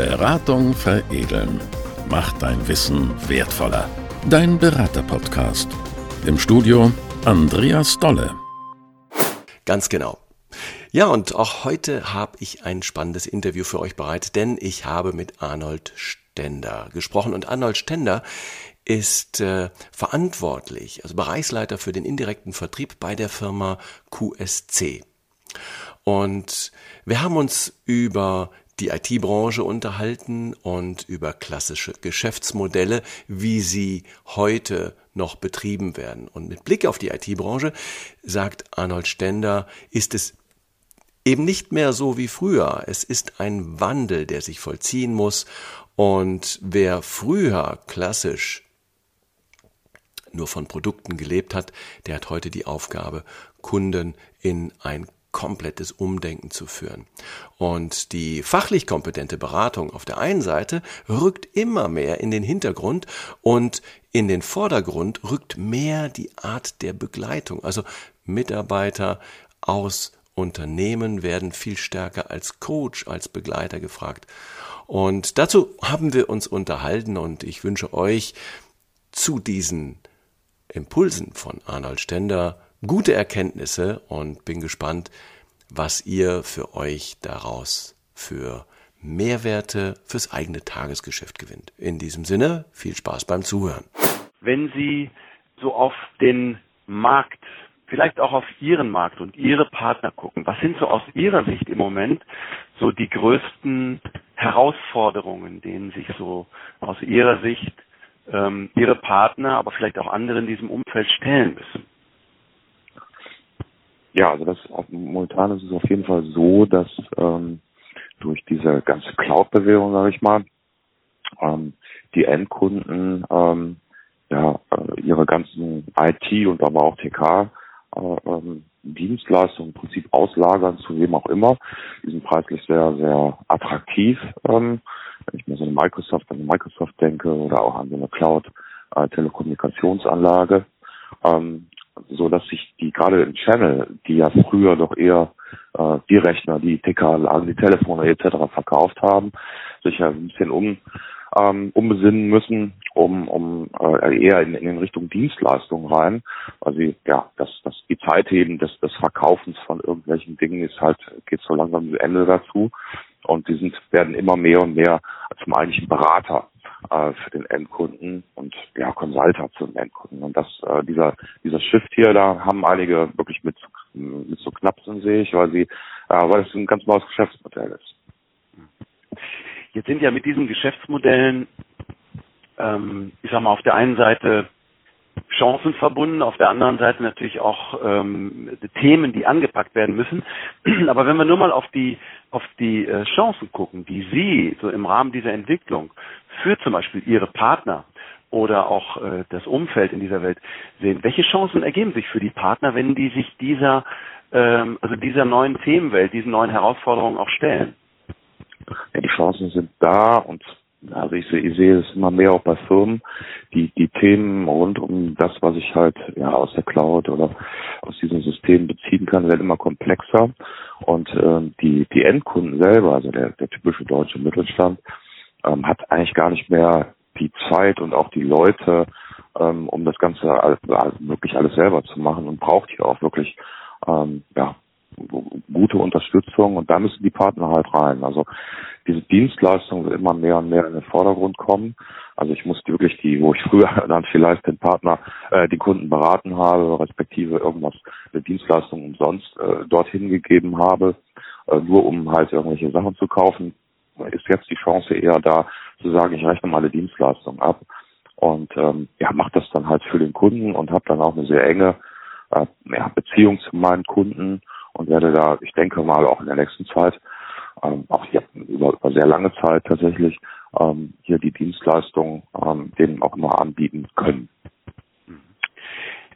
Beratung veredeln. Macht dein Wissen wertvoller. Dein Berater-Podcast. Im Studio Andreas Dolle. Ganz genau. Ja, und auch heute habe ich ein spannendes Interview für euch bereit, denn ich habe mit Arnold Stender gesprochen. Und Arnold Stender ist äh, verantwortlich, also Bereichsleiter für den indirekten Vertrieb bei der Firma QSC. Und wir haben uns über die IT-Branche unterhalten und über klassische Geschäftsmodelle, wie sie heute noch betrieben werden. Und mit Blick auf die IT-Branche, sagt Arnold Stender, ist es eben nicht mehr so wie früher. Es ist ein Wandel, der sich vollziehen muss. Und wer früher klassisch nur von Produkten gelebt hat, der hat heute die Aufgabe, Kunden in ein komplettes Umdenken zu führen. Und die fachlich kompetente Beratung auf der einen Seite rückt immer mehr in den Hintergrund und in den Vordergrund rückt mehr die Art der Begleitung. Also Mitarbeiter aus Unternehmen werden viel stärker als Coach, als Begleiter gefragt. Und dazu haben wir uns unterhalten und ich wünsche euch zu diesen Impulsen von Arnold Stender gute Erkenntnisse und bin gespannt, was ihr für euch daraus für Mehrwerte fürs eigene Tagesgeschäft gewinnt. In diesem Sinne, viel Spaß beim Zuhören. Wenn Sie so auf den Markt, vielleicht auch auf Ihren Markt und Ihre Partner gucken, was sind so aus Ihrer Sicht im Moment so die größten Herausforderungen, denen sich so aus Ihrer Sicht ähm, Ihre Partner, aber vielleicht auch andere in diesem Umfeld stellen müssen? Ja, also das momentan ist es auf jeden Fall so, dass ähm, durch diese ganze Cloud-Bewegung, sage ich mal, ähm, die Endkunden ähm, ja äh, ihre ganzen IT und aber auch TK äh, ähm, Dienstleistungen im Prinzip auslagern zu wem auch immer. Die sind preislich sehr, sehr attraktiv. Ähm, wenn ich mir so eine Microsoft, an eine Microsoft denke oder auch an so eine Cloud-Telekommunikationsanlage. Äh, ähm, so dass sich die gerade im Channel, die ja früher doch eher äh, die Rechner, die TK-Anlagen, die Telefone etc. verkauft haben, sich ja ein bisschen um ähm, umbesinnen müssen, um, um äh, eher in, in Richtung Dienstleistungen rein, sie ja das, das die Zeit eben des, des Verkaufens von irgendwelchen Dingen ist halt geht so langsam zu Ende dazu und die sind werden immer mehr und mehr zum eigentlichen Berater äh, für den Endkunden und ja, Consulter zum Endkunden. Und das, äh, dieser, dieser Shift hier, da haben einige wirklich mit, mit so Knapsen, sehe ich, weil sie, äh, weil es ein ganz neues Geschäftsmodell ist. Jetzt sind ja mit diesen Geschäftsmodellen, ähm, ich sag mal, auf der einen Seite Chancen verbunden, auf der anderen Seite natürlich auch ähm, Themen, die angepackt werden müssen. Aber wenn wir nur mal auf die auf die äh, Chancen gucken, die Sie so im Rahmen dieser Entwicklung für zum Beispiel Ihre Partner oder auch äh, das Umfeld in dieser Welt sehen, welche Chancen ergeben sich für die Partner, wenn die sich dieser ähm, also dieser neuen Themenwelt, diesen neuen Herausforderungen auch stellen? Ja, die Chancen sind da und also ich sehe, ich sehe es immer mehr auch bei Firmen, die die Themen rund um das, was ich halt ja aus der Cloud oder aus diesem System beziehen kann, werden immer komplexer. Und äh, die die Endkunden selber, also der, der typische deutsche Mittelstand, ähm, hat eigentlich gar nicht mehr die Zeit und auch die Leute, ähm, um das Ganze all, all, wirklich alles selber zu machen und braucht hier auch wirklich ähm, ja gute Unterstützung und da müssen die Partner halt rein. Also diese Dienstleistung wird immer mehr und mehr in den Vordergrund kommen. Also ich musste wirklich die, wo ich früher dann vielleicht den Partner, äh, die Kunden beraten habe, respektive irgendwas, eine Dienstleistung umsonst äh, dorthin gegeben habe, äh, nur um halt irgendwelche Sachen zu kaufen, ist jetzt die Chance eher da zu sagen, ich rechne meine Dienstleistung ab und ähm, ja, mache das dann halt für den Kunden und habe dann auch eine sehr enge äh, ja, Beziehung zu meinen Kunden und werde da, ich denke mal, auch in der nächsten Zeit, ähm, auch hier über, über sehr lange Zeit tatsächlich, ähm, hier die Dienstleistung ähm, denen auch immer anbieten können.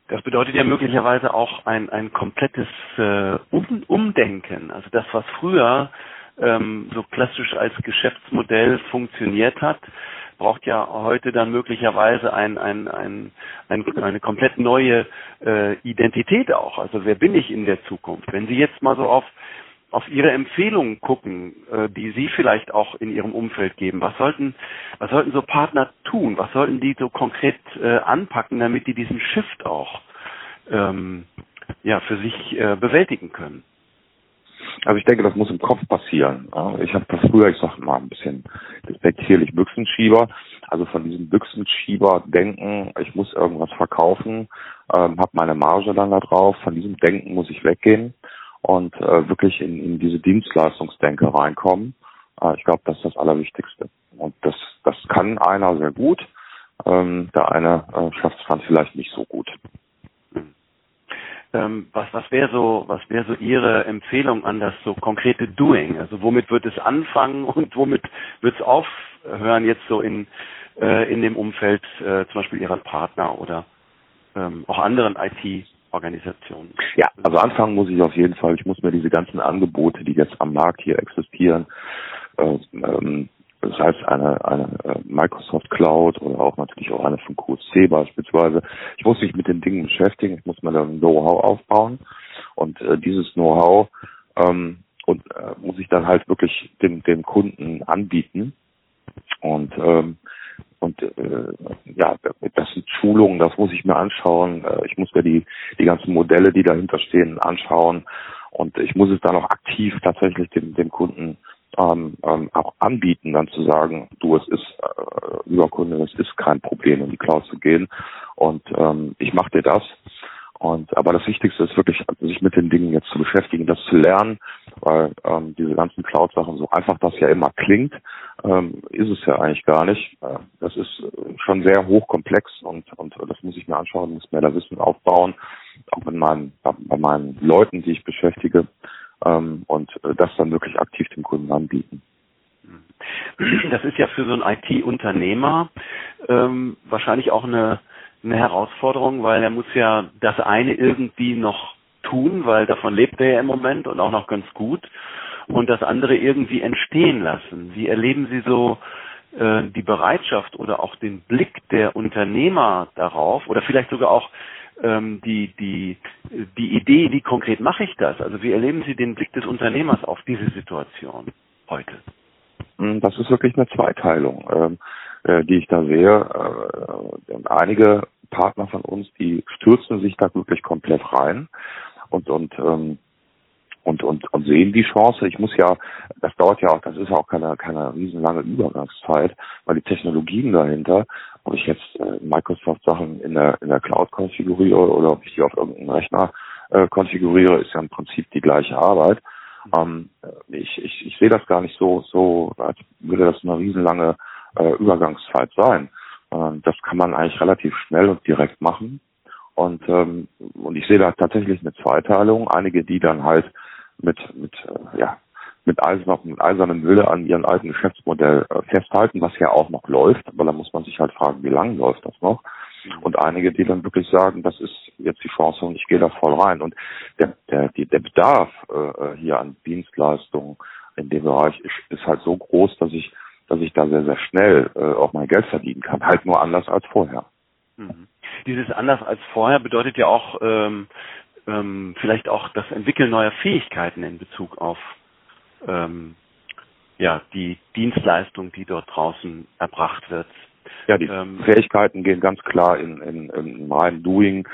Das bedeutet ja möglicherweise auch ein, ein komplettes äh, um Umdenken. Also das, was früher ähm, so klassisch als Geschäftsmodell funktioniert hat, braucht ja heute dann möglicherweise ein, ein, ein, ein, eine komplett neue äh, Identität auch. Also wer bin ich in der Zukunft? Wenn Sie jetzt mal so auf auf Ihre Empfehlungen gucken, äh, die Sie vielleicht auch in Ihrem Umfeld geben. Was sollten, was sollten so Partner tun? Was sollten die so konkret äh, anpacken, damit die diesen Shift auch ähm, ja, für sich äh, bewältigen können? Also ich denke, das muss im Kopf passieren. Ich habe früher, ich sag mal ein bisschen despektierlich, Büchsenschieber. Also von diesem Büchsenschieber denken, ich muss irgendwas verkaufen, ähm, habe meine Marge dann da drauf. Von diesem Denken muss ich weggehen und äh, wirklich in, in diese Dienstleistungsdenke reinkommen. Äh, ich glaube, das ist das Allerwichtigste. Und das, das kann einer sehr gut, ähm, der eine äh, schafft es dann vielleicht nicht so gut. Ähm, was was wäre so, was wäre so Ihre Empfehlung an das so konkrete Doing? Also womit wird es anfangen und womit wird es aufhören jetzt so in äh, in dem Umfeld äh, zum Beispiel Ihrer Partner oder ähm, auch anderen IT-Organisationen? Ja, also anfangen muss ich auf jeden Fall. Ich muss mir diese ganzen Angebote, die jetzt am Markt hier existieren, äh, ähm, das heißt eine, eine äh, Microsoft Cloud oder auch natürlich auch eine von QC beispielsweise. Ich muss mich mit den Dingen beschäftigen, ich muss dann Know-how aufbauen und äh, dieses Know-how ähm, und äh, muss ich dann halt wirklich dem, dem Kunden anbieten und ähm, und äh, ja, das sind Schulungen, das muss ich mir anschauen. Äh, ich muss mir die die ganzen Modelle, die dahinter stehen, anschauen und ich muss es dann auch aktiv tatsächlich dem dem Kunden ähm, ähm, auch anbieten, dann zu sagen, du, es ist, äh, lieber Kunde, es ist kein Problem, in die Cloud zu gehen und ähm, ich mache dir das. Und aber das Wichtigste ist wirklich, sich mit den Dingen jetzt zu beschäftigen, das zu lernen, weil ähm, diese ganzen Cloud-Sachen, so einfach das ja immer klingt, ähm, ist es ja eigentlich gar nicht. Äh, das ist schon sehr hochkomplex und, und das muss ich mir anschauen, muss mir da Wissen aufbauen, auch mit meinen, bei meinen Leuten, die ich beschäftige, ähm, und äh, das dann wirklich aktiv dem Kunden anbieten. Das ist ja für so einen IT-Unternehmer ähm, wahrscheinlich auch eine, eine Herausforderung, weil er muss ja das eine irgendwie noch tun, weil davon lebt er ja im Moment und auch noch ganz gut und das andere irgendwie entstehen lassen. Wie erleben Sie so äh, die Bereitschaft oder auch den Blick der Unternehmer darauf oder vielleicht sogar auch ähm, die, die, die Idee, wie konkret mache ich das? Also wie erleben Sie den Blick des Unternehmers auf diese Situation heute? Hm, das ist wirklich eine Zweiteilung, ähm, äh, die ich da sehe. Äh, einige Partner von uns, die stürzen sich da wirklich komplett rein und, und ähm, und, und, und sehen die Chance. Ich muss ja, das dauert ja auch, das ist auch keine, keine riesenlange Übergangszeit, weil die Technologien dahinter, ob ich jetzt äh, Microsoft-Sachen in der, in der Cloud konfiguriere oder ob ich die auf irgendeinem Rechner äh, konfiguriere, ist ja im Prinzip die gleiche Arbeit. Ähm, ich, ich, ich sehe das gar nicht so, so, als würde das eine riesenlange äh, Übergangszeit sein. Ähm, das kann man eigentlich relativ schnell und direkt machen. Und, ähm, und ich sehe da tatsächlich eine Zweiteilung. Einige, die dann halt mit, mit, äh, ja, mit, eisen, mit eisernem Wille an ihrem alten Geschäftsmodell äh, festhalten, was ja auch noch läuft, aber da muss man sich halt fragen, wie lange läuft das noch? Und einige, die dann wirklich sagen, das ist jetzt die Chance und ich gehe da voll rein. Und der, der, der Bedarf äh, hier an Dienstleistungen in dem Bereich ist, ist halt so groß, dass ich, dass ich da sehr, sehr schnell äh, auch mein Geld verdienen kann. Halt nur anders als vorher. Mhm. Dieses anders als vorher bedeutet ja auch ähm, ähm, vielleicht auch das Entwickeln neuer Fähigkeiten in Bezug auf ähm, ja, die Dienstleistung, die dort draußen erbracht wird. Ja, die ähm, Fähigkeiten gehen ganz klar in, in, in rein Doing.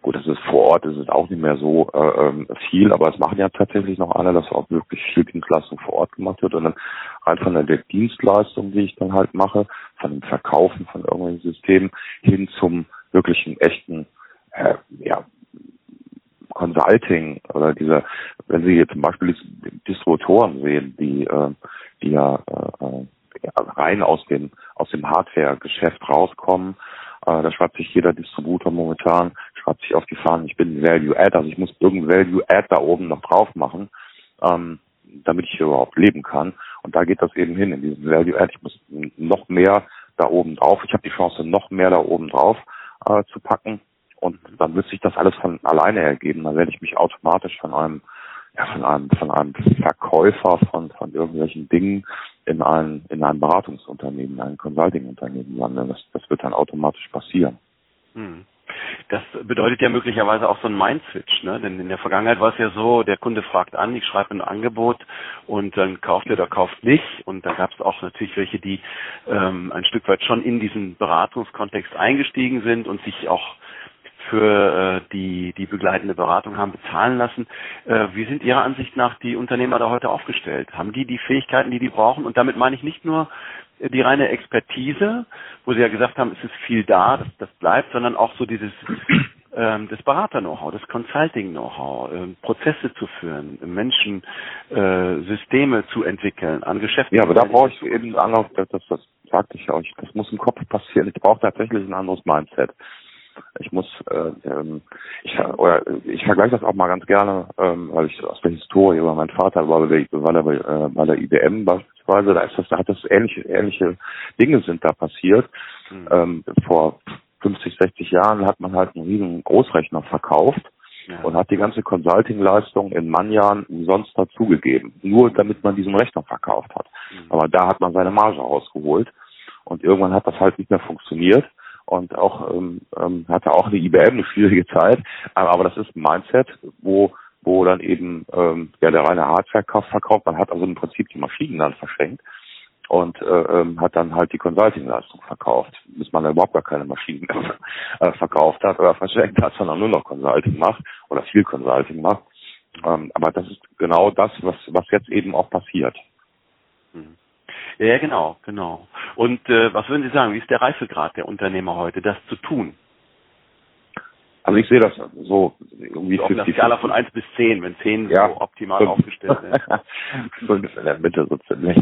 Gut, das ist vor Ort, das ist auch nicht mehr so äh, ähm, viel, aber es machen ja tatsächlich noch alle, dass auch wirklich viel Dienstleistung vor Ort gemacht wird und dann rein von der Dienstleistung, die ich dann halt mache, von dem Verkaufen von irgendwelchen Systemen hin zum wirklichen echten äh, ja, Consulting oder diese, wenn Sie jetzt zum Beispiel Distributoren sehen, die, äh, die ja äh, rein aus dem aus dem Hardware-Geschäft rauskommen, äh, da schreibt sich jeder Distributor momentan, schreibt sich auf die Fahnen, ich bin Value Add, also ich muss irgendein Value Add da oben noch drauf machen, ähm, damit ich hier überhaupt leben kann. Und da geht das eben hin in diesem Value Add. Ich muss noch mehr da oben drauf. Ich habe die Chance, noch mehr da oben drauf äh, zu packen. Und dann wird sich das alles von alleine ergeben. Dann werde ich mich automatisch von einem, ja, von einem, von einem Verkäufer von, von irgendwelchen Dingen in ein, in ein Beratungsunternehmen, ein Consulting-Unternehmen landen. Das, das wird dann automatisch passieren. Hm. Das bedeutet ja möglicherweise auch so ein Mind-Switch, ne? Denn in der Vergangenheit war es ja so, der Kunde fragt an, ich schreibe ein Angebot und dann kauft er oder kauft nicht. Und da gab es auch natürlich welche, die ähm, ein Stück weit schon in diesen Beratungskontext eingestiegen sind und sich auch für äh, die, die begleitende Beratung haben bezahlen lassen. Äh, wie sind Ihrer Ansicht nach die Unternehmer da heute aufgestellt? Haben die die Fähigkeiten, die die brauchen? Und damit meine ich nicht nur die reine Expertise, wo Sie ja gesagt haben, es ist viel da, das, das bleibt, sondern auch so dieses ähm, das Berater-Know-how, das Consulting-Know-how, ähm, Prozesse zu führen, Menschen, äh, Systeme zu entwickeln, an Geschäften. Ja, aber da brauche ich eben ein anderes, das, das, das sagte ich euch, das muss im Kopf passieren. Ich brauche tatsächlich ein anderes Mindset. Ich muss, äh, ähm, ich, oder ich vergleiche das auch mal ganz gerne, ähm, weil ich aus der Historie über meinen Vater war, weil er bei, äh, bei der IBM beispielsweise, da ist das, da hat das ähnliche, ähnliche Dinge sind da passiert. Mhm. Ähm, vor 50, 60 Jahren hat man halt einen riesen Großrechner verkauft ja. und hat die ganze Consulting-Leistung in Mannjahren umsonst dazugegeben, nur damit man diesen Rechner verkauft hat. Mhm. Aber da hat man seine Marge rausgeholt und irgendwann hat das halt nicht mehr funktioniert und auch ähm, ähm, hatte auch eine IBM eine schwierige Zeit, aber, das ist ein Mindset, wo wo dann eben ähm, ja der reine Hardware verkauft, man hat also im Prinzip die Maschinen dann verschenkt und äh, ähm, hat dann halt die Consulting-Leistung verkauft, bis man dann überhaupt gar keine Maschinen äh, verkauft hat oder verschenkt hat, sondern nur noch Consulting macht oder viel Consulting macht. Ähm, aber das ist genau das, was was jetzt eben auch passiert. Mhm. Ja, genau, genau. Und äh, was würden Sie sagen, wie ist der Reifegrad der Unternehmer heute, das zu tun? Also ich sehe das so irgendwie auf einer Skala von 1 bis 10, wenn 10 ja, so optimal fünf. aufgestellt sind. Fünf in der Mitte so ziemlich.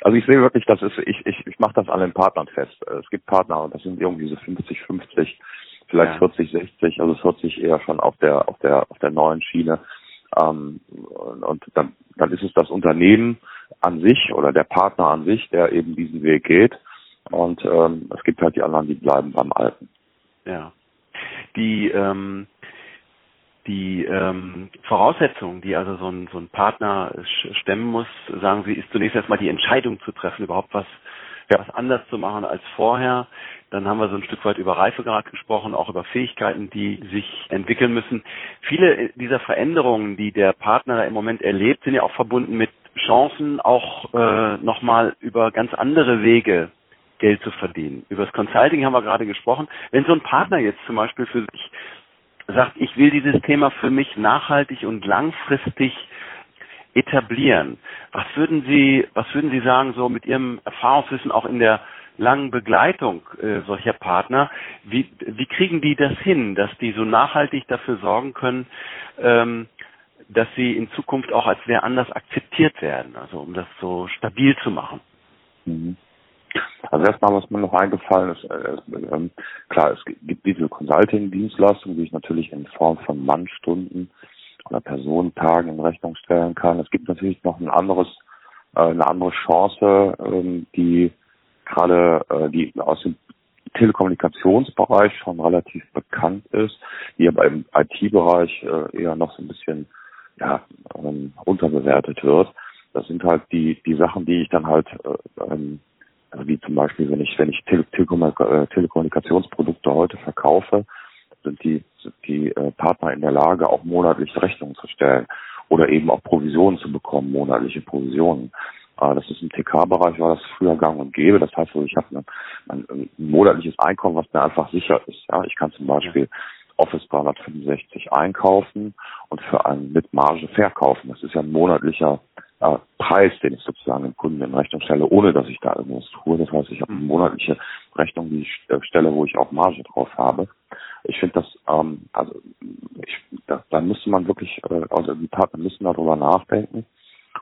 Also ich sehe wirklich, das ist, ich, ich, ich mache das an den Partnern fest. Es gibt Partner, das sind irgendwie so 50, 50, vielleicht ja. 40, 60, also 40 eher schon auf der, auf der, auf der neuen Schiene. Ähm, und dann, dann ist es das Unternehmen an sich oder der Partner an sich, der eben diesen Weg geht. Und ähm, es gibt halt die anderen, die bleiben beim Alten. Ja. Die ähm, die ähm, Voraussetzung, die also so ein, so ein Partner stemmen muss, sagen Sie, ist zunächst erstmal die Entscheidung zu treffen, überhaupt was, ja. was anders zu machen als vorher. Dann haben wir so ein Stück weit über Reifegrad gesprochen, auch über Fähigkeiten, die sich entwickeln müssen. Viele dieser Veränderungen, die der Partner im Moment erlebt, sind ja auch verbunden mit Chancen, auch äh, nochmal über ganz andere Wege Geld zu verdienen. Über das Consulting haben wir gerade gesprochen. Wenn so ein Partner jetzt zum Beispiel für sich sagt, ich will dieses Thema für mich nachhaltig und langfristig etablieren. Was würden Sie, was würden Sie sagen, so mit Ihrem Erfahrungswissen auch in der langen Begleitung äh, solcher Partner, wie, wie kriegen die das hin, dass die so nachhaltig dafür sorgen können, ähm, dass sie in Zukunft auch als wer anders akzeptiert werden, also um das so stabil zu machen? Mhm. Also erstmal, was mir noch eingefallen ist, äh, äh, klar, es gibt diese Consulting-Dienstleistungen, die ich natürlich in Form von Mannstunden oder Personentagen in Rechnung stellen kann. Es gibt natürlich noch ein anderes, äh, eine andere Chance, ähm, die gerade äh, die aus dem Telekommunikationsbereich schon relativ bekannt ist, die aber im IT-Bereich äh, eher noch so ein bisschen ja, ähm, unterbewertet wird. Das sind halt die die Sachen, die ich dann halt äh, ähm, also wie zum Beispiel, wenn ich, wenn ich Tele äh, Telekommunikationsprodukte heute verkaufe, sind die, sind die äh, Partner in der Lage, auch monatlich Rechnungen zu stellen oder eben auch Provisionen zu bekommen, monatliche Provisionen. Äh, das ist im TK-Bereich, war das früher gang und gäbe. Das heißt, also ich habe ein, ein, ein, monatliches Einkommen, was mir einfach sicher ist. Ja, ich kann zum Beispiel Office 365 einkaufen und für einen mit Marge verkaufen. Das ist ja ein monatlicher äh, Preis, den ich sozusagen dem Kunden in Rechnung stelle, ohne dass ich da irgendwas tue. Das heißt, ich habe eine monatliche Rechnung, die ich äh, stelle, wo ich auch Marge drauf habe. Ich finde das, ähm, also ich, da, da müsste man wirklich, äh, also die Partner müssen darüber nachdenken.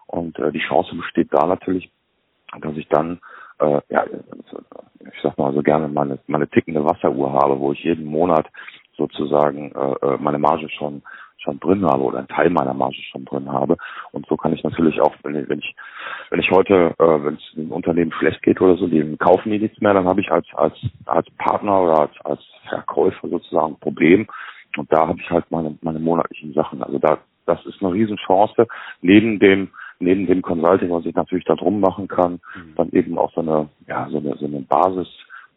Und äh, die Chance besteht da natürlich, dass ich dann, äh, ja, ich sag mal so gerne meine, meine tickende Wasseruhr habe, wo ich jeden Monat sozusagen äh, äh meine Marge schon schon drin habe oder einen Teil meiner Marge schon drin habe. Und so kann ich natürlich auch, wenn ich, wenn ich, wenn ich heute, äh, wenn es dem Unternehmen schlecht geht oder so, die kaufen die nichts mehr, dann habe ich als, als, als Partner oder als, als Verkäufer sozusagen ein Problem. Und da habe ich halt meine, meine monatlichen Sachen. Also da, das ist eine Riesenchance, neben dem, neben dem Consulting, was ich natürlich da drum machen kann, mhm. dann eben auch so eine, ja, so eine, so eine Basis,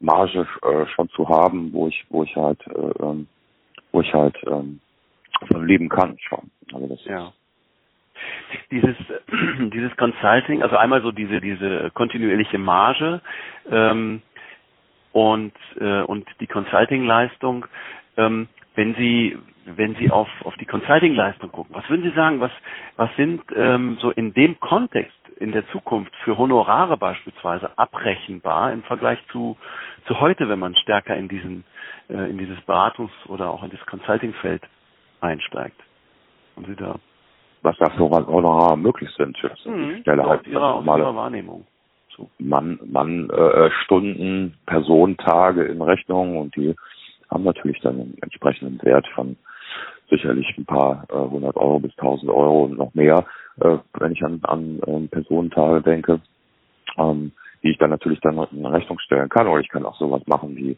Marge äh, schon zu haben, wo ich, wo ich halt, äh, ähm, wo ich halt ähm, leben kann schon. Also das ja. Dieses, dieses Consulting, also einmal so diese, diese kontinuierliche Marge ähm, und, äh, und die Consulting-Leistung, ähm, wenn Sie, wenn Sie auf, auf die Consulting-Leistung gucken, was würden Sie sagen, was, was sind ähm, so in dem Kontext in der Zukunft für Honorare beispielsweise abrechenbar im Vergleich zu, zu heute, wenn man stärker in diesen, äh, in dieses Beratungs- oder auch in das Consulting-Feld einsteigt? Und Sie da was da für Honorare möglich sind. Das mhm, Stelle halt ihrer, aus ihrer Wahrnehmung. So. Mann, Mann äh, Stunden, Personentage in Rechnung und die haben natürlich dann einen entsprechenden Wert von sicherlich ein paar äh, hundert Euro bis tausend Euro und noch mehr, äh, wenn ich an, an äh, Personentage denke, ähm, die ich dann natürlich dann in Rechnung stellen kann. Oder ich kann auch sowas machen wie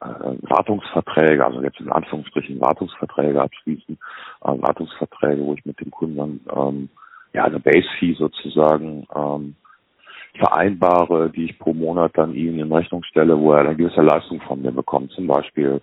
äh, Wartungsverträge, also jetzt in Anführungsstrichen Wartungsverträge abschließen, äh, Wartungsverträge, wo ich mit dem Kunden dann ähm, ja eine Base-Fee sozusagen ähm, vereinbare, die ich pro Monat dann ihm in Rechnung stelle, wo er eine gewisse Leistung von mir bekommt. Zum Beispiel,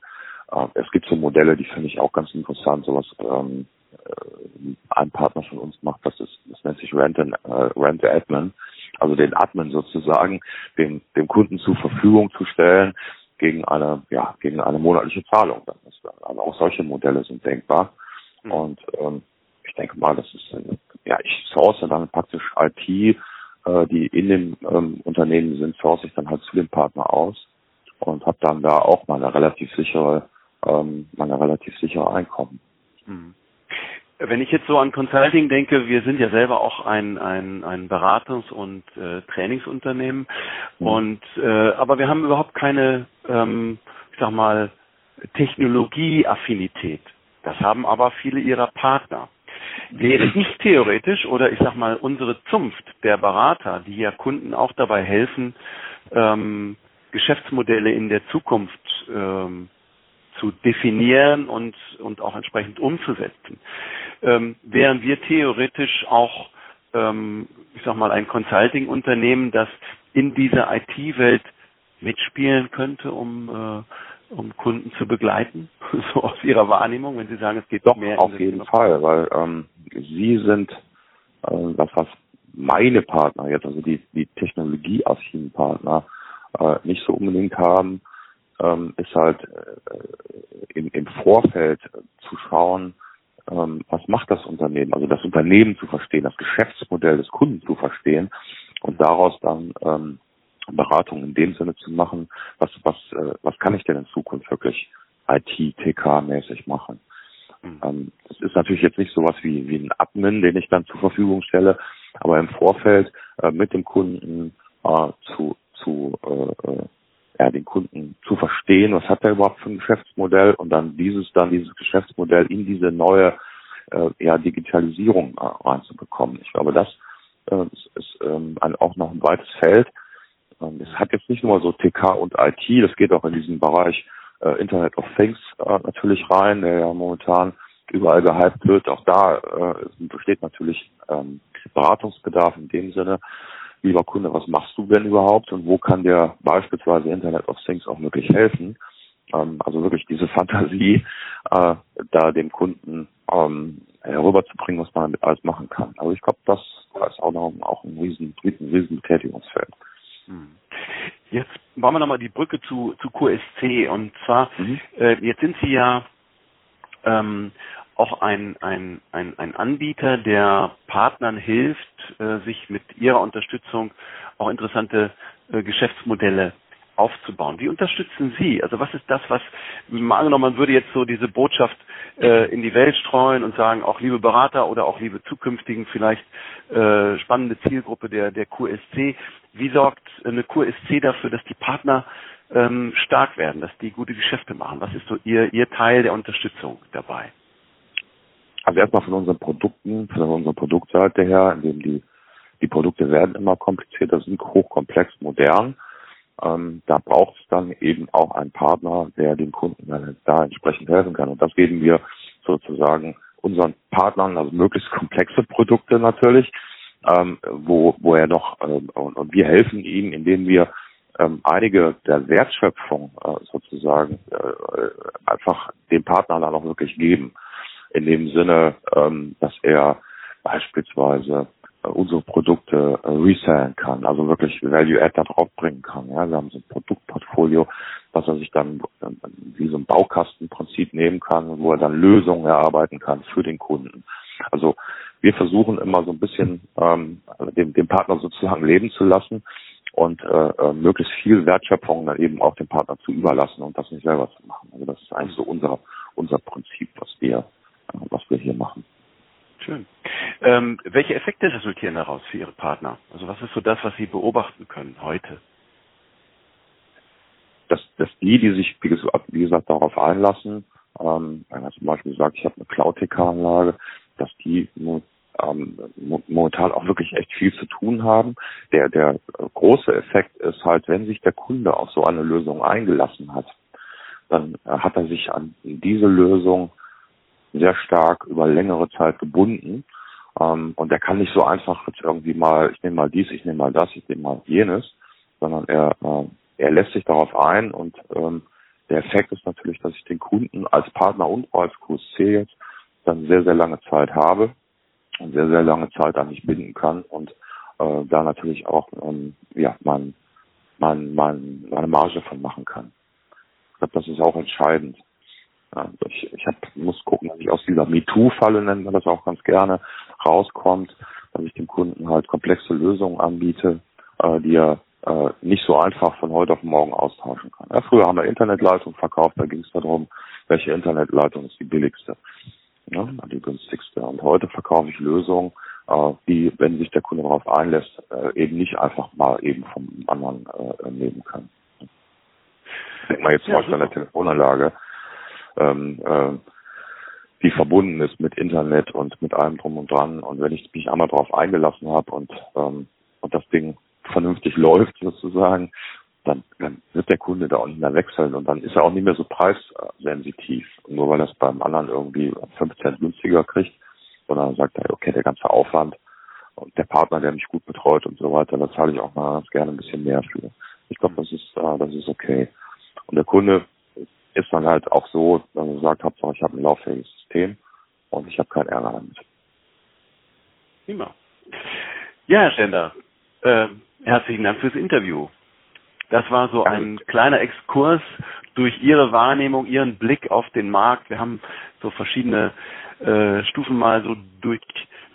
äh, es gibt so Modelle, die finde ich auch ganz interessant, sowas ähm, äh, ein Partner von uns macht, das ist, das nennt sich Rent, and, äh, Rent Admin, also den Admin sozusagen, dem, dem Kunden zur Verfügung zu stellen, gegen eine, ja, gegen eine monatliche Zahlung. Dann ist, also auch solche Modelle sind denkbar. Mhm. Und ähm, ich denke mal, das ist, ja, ich source dann praktisch IT, äh, die in dem ähm, Unternehmen sind, source ich dann halt zu dem Partner aus und habe dann da auch mal eine relativ sichere, ähm, meine relativ sichere Einkommen. Mhm. Wenn ich jetzt so an Consulting denke, wir sind ja selber auch ein, ein, ein Beratungs- und äh, Trainingsunternehmen mhm. und äh, aber wir haben überhaupt keine, ähm, ich sag mal, Technologieaffinität. Das haben aber viele ihrer Partner. Wäre ich theoretisch oder ich sag mal unsere Zunft der Berater, die ja Kunden auch dabei helfen, ähm, Geschäftsmodelle in der Zukunft ähm, zu definieren und, und auch entsprechend umzusetzen. Ähm, wären wir theoretisch auch, ähm, ich sag mal, ein Consulting-Unternehmen, das in dieser IT-Welt mitspielen könnte, um, äh, um Kunden zu begleiten, so aus Ihrer Wahrnehmung, wenn Sie sagen, es geht doch mehr. Auf jeden Sinne. Fall, weil ähm, Sie sind äh, das, was meine Partner jetzt, also die, die technologieaffinen Partner, äh, nicht so unbedingt haben, ähm, ist halt äh, im, im Vorfeld zu schauen, ähm, was macht das Unternehmen, also das Unternehmen zu verstehen, das Geschäftsmodell des Kunden zu verstehen und daraus dann ähm, Beratung in dem Sinne zu machen, was, was, äh, was kann ich denn in Zukunft wirklich IT-TK-mäßig machen. Mhm. Ähm, das ist natürlich jetzt nicht sowas wie, wie ein Admin, den ich dann zur Verfügung stelle, aber im Vorfeld äh, mit dem Kunden äh, zu, zu äh, äh ja, den Kunden zu verstehen, was hat er überhaupt für ein Geschäftsmodell und dann dieses, dann dieses Geschäftsmodell in diese neue äh, ja, Digitalisierung äh, reinzubekommen. Ich glaube, das äh, ist, ist ähm, ein, auch noch ein weites Feld. Ähm, es hat jetzt nicht nur so TK und IT, das geht auch in diesen Bereich äh, Internet of Things äh, natürlich rein, der ja momentan überall gehypt wird. Auch da äh, besteht natürlich ähm, Beratungsbedarf in dem Sinne lieber Kunde, was machst du denn überhaupt und wo kann dir beispielsweise Internet of Things auch wirklich helfen? Ähm, also wirklich diese Fantasie, äh, da dem Kunden ähm, herüberzubringen, was man damit alles machen kann. Also ich glaube, das, ist auch noch auch ein riesen, ein riesen Betätigungsfeld. Hm. Jetzt bauen wir nochmal die Brücke zu, zu QSC und zwar, mhm. äh, jetzt sind Sie ja ähm, auch ein, ein, ein, ein Anbieter, der Partnern hilft, äh, sich mit ihrer Unterstützung auch interessante äh, Geschäftsmodelle aufzubauen. Wie unterstützen Sie? Also was ist das, was, mal angenommen, man würde jetzt so diese Botschaft äh, in die Welt streuen und sagen, auch liebe Berater oder auch liebe zukünftigen vielleicht äh, spannende Zielgruppe der, der QSC, wie sorgt eine QSC dafür, dass die Partner ähm, stark werden, dass die gute Geschäfte machen? Was ist so Ihr, Ihr Teil der Unterstützung dabei? Also erstmal von unseren Produkten, von unserer Produktseite her, indem die, die Produkte werden immer komplizierter, sind hochkomplex, modern. Ähm, da braucht es dann eben auch einen Partner, der dem Kunden dann da entsprechend helfen kann. Und das geben wir sozusagen unseren Partnern, also möglichst komplexe Produkte natürlich, ähm, wo, wo er noch, ähm, und, und wir helfen ihm, indem wir ähm, einige der Wertschöpfung äh, sozusagen äh, einfach dem Partner dann auch wirklich geben. In dem Sinne, ähm, dass er beispielsweise unsere Produkte äh, resellen kann, also wirklich Value Add da drauf bringen kann. Ja, wir haben so ein Produktportfolio, was er sich dann äh, wie so ein Baukastenprinzip nehmen kann, wo er dann Lösungen erarbeiten kann für den Kunden. Also wir versuchen immer so ein bisschen ähm, dem, dem Partner sozusagen leben zu lassen und äh, äh, möglichst viel Wertschöpfung dann eben auch dem Partner zu überlassen und das nicht selber zu machen. Also das ist eigentlich so unser unser Prinzip, was wir äh, was wir hier machen. Schön. Ähm, welche Effekte resultieren daraus für Ihre Partner? Also was ist so das, was Sie beobachten können heute? Dass, dass die, die sich, wie gesagt, darauf einlassen, ähm, wenn er zum Beispiel sagt, ich habe eine Cloud-TK-Anlage, dass die ähm, momentan auch wirklich echt viel zu tun haben. Der, der große Effekt ist halt, wenn sich der Kunde auf so eine Lösung eingelassen hat, dann äh, hat er sich an diese Lösung sehr stark über längere Zeit gebunden. Ähm, und er kann nicht so einfach jetzt irgendwie mal, ich nehme mal dies, ich nehme mal das, ich nehme mal jenes, sondern er, äh, er lässt sich darauf ein und ähm, der Effekt ist natürlich, dass ich den Kunden als Partner und als QSC jetzt dann sehr, sehr lange Zeit habe und sehr, sehr lange Zeit an mich binden kann und äh, da natürlich auch ähm, ja, mein, mein, mein, meine Marge von machen kann. Ich glaube, das ist auch entscheidend. Ja, ich ich hab, muss gucken, dass ich aus dieser MeToo-Falle, nennen wir das auch ganz gerne, rauskommt, dass ich dem Kunden halt komplexe Lösungen anbiete, äh, die er äh, nicht so einfach von heute auf morgen austauschen kann. Ja, früher haben wir Internetleitung verkauft, da ging es darum, welche Internetleitung ist die billigste, ja, die günstigste. Und heute verkaufe ich Lösungen, äh, die, wenn sich der Kunde darauf einlässt, äh, eben nicht einfach mal eben vom anderen äh, nehmen kann. Denk mal jetzt zum ja, Beispiel an der Telefonanlage ähm, äh, die verbunden ist mit Internet und mit allem drum und dran. Und wenn ich mich einmal darauf eingelassen habe und, ähm, und das Ding vernünftig läuft sozusagen, dann, dann wird der Kunde da auch nicht mehr wechseln und dann ist er auch nicht mehr so preissensitiv. nur weil er es beim anderen irgendwie 15 günstiger kriegt, sondern sagt er, okay, der ganze Aufwand und der Partner, der mich gut betreut und so weiter, da zahle ich auch mal ganz gerne ein bisschen mehr für. Ich glaube, das ist, äh, das ist okay. Und der Kunde ist dann halt auch so, dass er sagt, Hauptsache ich habe ein lauffähiges System und ich habe keinen Ärger damit. Prima. Ja, Herr Stender, äh, herzlichen Dank fürs Interview. Das war so ein kleiner Exkurs durch Ihre Wahrnehmung, Ihren Blick auf den Markt. Wir haben so verschiedene äh, Stufen mal so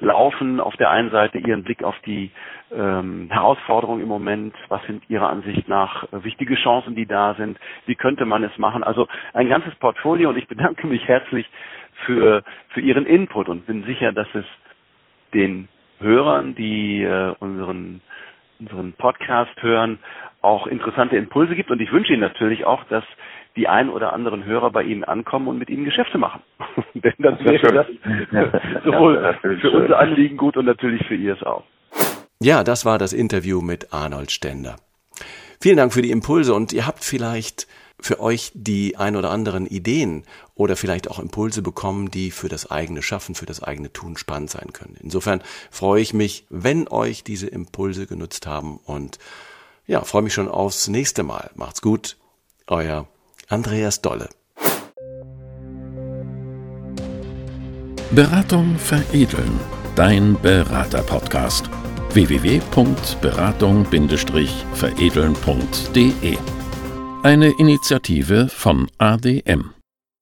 durchlaufen. Auf der einen Seite Ihren Blick auf die ähm, Herausforderungen im Moment. Was sind Ihrer Ansicht nach äh, wichtige Chancen, die da sind? Wie könnte man es machen? Also ein ganzes Portfolio und ich bedanke mich herzlich für, für Ihren Input und bin sicher, dass es den Hörern, die äh, unseren unseren Podcast hören, auch interessante Impulse gibt. Und ich wünsche Ihnen natürlich auch, dass die ein oder anderen Hörer bei Ihnen ankommen und mit Ihnen Geschäfte machen. Denn das wäre das sowohl für unser Anliegen gut und natürlich für Ihres auch. Ja, das war das Interview mit Arnold Stender. Vielen Dank für die Impulse und ihr habt vielleicht für euch die ein oder anderen Ideen oder vielleicht auch Impulse bekommen, die für das eigene Schaffen, für das eigene Tun spannend sein können. Insofern freue ich mich, wenn euch diese Impulse genutzt haben und ja, freue mich schon aufs nächste Mal. Macht's gut. Euer Andreas Dolle. Beratung veredeln. Dein Berater-Podcast. www.beratung-veredeln.de Eine Initiative von ADM.